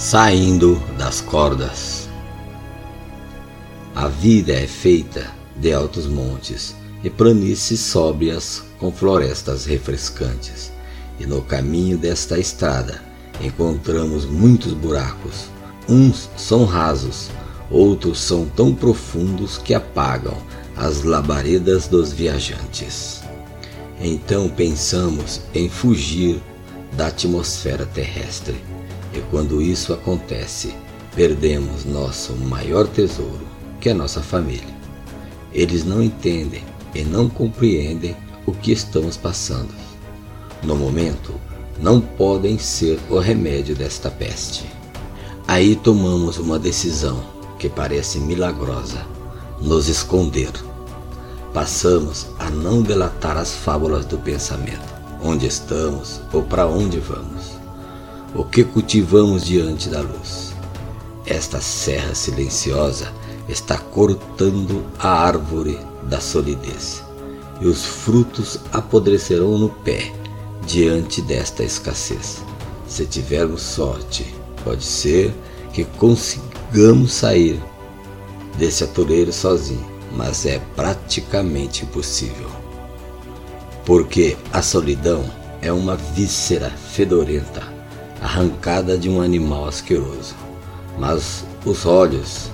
Saindo das cordas. A vida é feita de altos montes e planícies sóbrias com florestas refrescantes, e no caminho desta estrada encontramos muitos buracos. Uns são rasos, outros são tão profundos que apagam as labaredas dos viajantes. Então pensamos em fugir da atmosfera terrestre e quando isso acontece, perdemos nosso maior tesouro, que é nossa família. Eles não entendem e não compreendem o que estamos passando. No momento, não podem ser o remédio desta peste. Aí tomamos uma decisão que parece milagrosa: nos esconder. Passamos a não delatar as fábulas do pensamento, onde estamos ou para onde vamos o que cultivamos diante da luz. Esta serra silenciosa está cortando a árvore da solidez, e os frutos apodrecerão no pé diante desta escassez. Se tivermos sorte, pode ser que consigamos sair desse atoleiro sozinho, mas é praticamente impossível. Porque a solidão é uma víscera fedorenta arrancada de um animal asqueroso, mas os olhos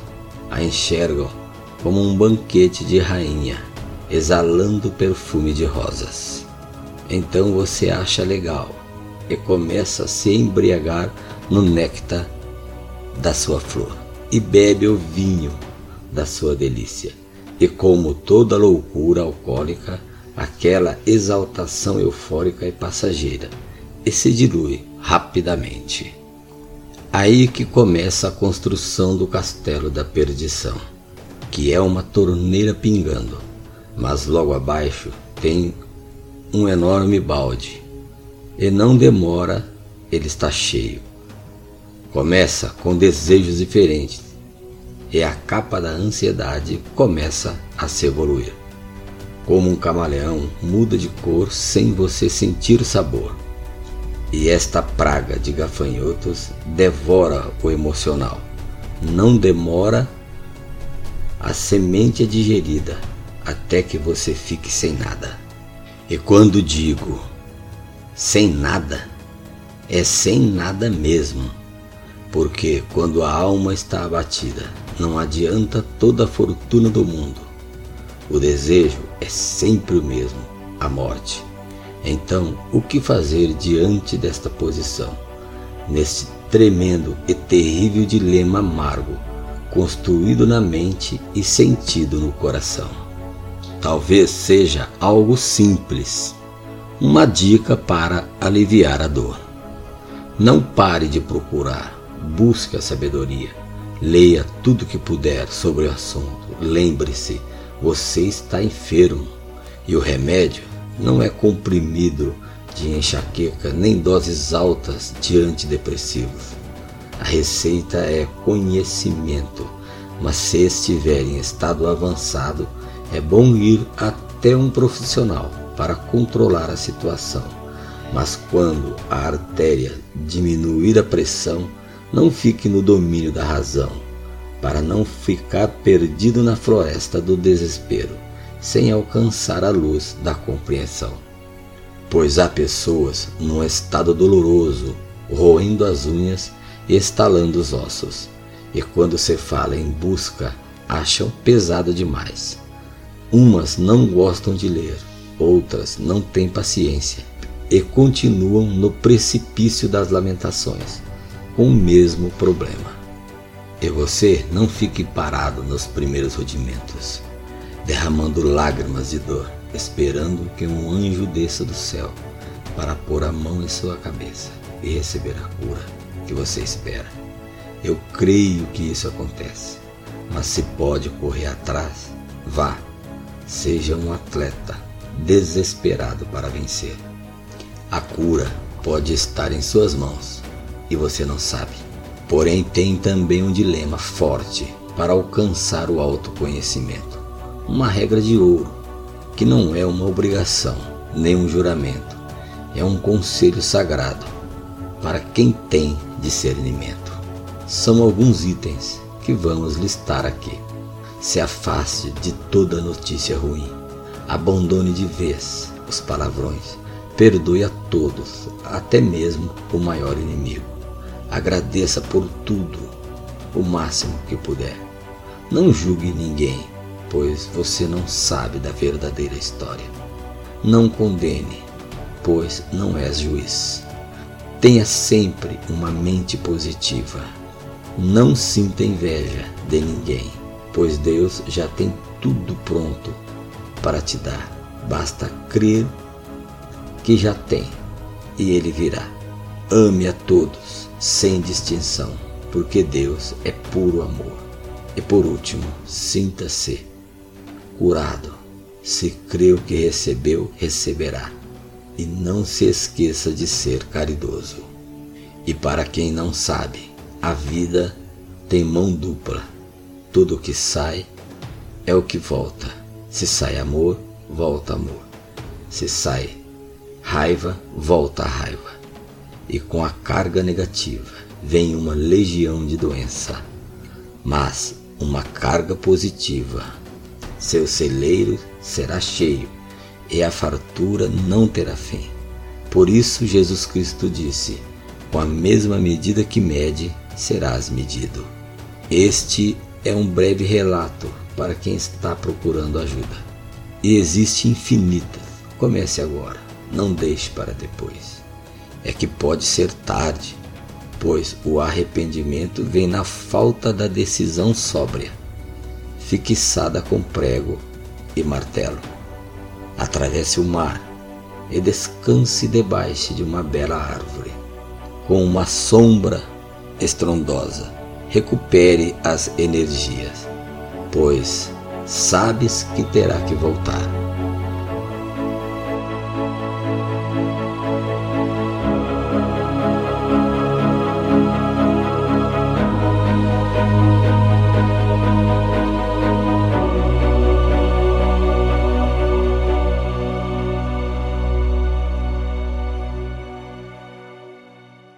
a enxergam como um banquete de rainha, exalando perfume de rosas. Então você acha legal e começa a se embriagar no néctar da sua flor e bebe o vinho da sua delícia. E como toda loucura alcoólica, aquela exaltação eufórica é passageira e se dilui rapidamente. Aí que começa a construção do castelo da perdição, que é uma torneira pingando, mas logo abaixo tem um enorme balde, e não demora, ele está cheio. Começa com desejos diferentes, e a capa da ansiedade começa a se evoluir. Como um camaleão muda de cor sem você sentir sabor e esta praga de gafanhotos devora o emocional. Não demora, a semente é digerida até que você fique sem nada. E quando digo sem nada, é sem nada mesmo, porque quando a alma está abatida, não adianta toda a fortuna do mundo. O desejo é sempre o mesmo, a morte. Então, o que fazer diante desta posição? Nesse tremendo e terrível dilema amargo, construído na mente e sentido no coração. Talvez seja algo simples, uma dica para aliviar a dor. Não pare de procurar, busque a sabedoria, leia tudo que puder sobre o assunto. Lembre-se, você está enfermo e o remédio não é comprimido de enxaqueca nem doses altas de antidepressivos. A receita é conhecimento, mas se estiver em estado avançado, é bom ir até um profissional para controlar a situação. Mas quando a artéria diminuir a pressão, não fique no domínio da razão, para não ficar perdido na floresta do desespero sem alcançar a luz da compreensão. Pois há pessoas num estado doloroso, roendo as unhas e estalando os ossos, e quando se fala em busca, acham pesado demais. Umas não gostam de ler, outras não têm paciência e continuam no precipício das lamentações, com o mesmo problema. E você não fique parado nos primeiros rudimentos derramando lágrimas de dor, esperando que um anjo desça do céu para pôr a mão em sua cabeça e receber a cura que você espera. Eu creio que isso acontece, mas se pode correr atrás, vá. Seja um atleta desesperado para vencer. A cura pode estar em suas mãos e você não sabe. Porém, tem também um dilema forte para alcançar o autoconhecimento uma regra de ouro, que não é uma obrigação nem um juramento, é um conselho sagrado para quem tem discernimento. são alguns itens que vamos listar aqui. Se afaste de toda notícia ruim. Abandone de vez os palavrões. Perdoe a todos, até mesmo o maior inimigo. Agradeça por tudo, o máximo que puder. Não julgue ninguém, pois você não sabe da verdadeira história. Não condene, pois não és juiz. Tenha sempre uma mente positiva. Não sinta inveja de ninguém, pois Deus já tem tudo pronto para te dar. Basta crer que já tem e ele virá. Ame a todos, sem distinção, porque Deus é puro amor. E por último, sinta-se curado. Se creu que recebeu, receberá. E não se esqueça de ser caridoso. E para quem não sabe, a vida tem mão dupla. Tudo que sai é o que volta. Se sai amor, volta amor. Se sai raiva, volta a raiva. E com a carga negativa vem uma legião de doença, mas uma carga positiva. Seu celeiro será cheio e a fartura não terá fim. Por isso Jesus Cristo disse: Com a mesma medida que mede, serás medido. Este é um breve relato para quem está procurando ajuda. E existe infinitas. Comece agora, não deixe para depois. É que pode ser tarde, pois o arrependimento vem na falta da decisão sóbria, fixada com prego e martelo. Atravesse o mar e descanse debaixo de uma bela árvore, com uma sombra estrondosa. Recupere as energias, pois sabes que terá que voltar.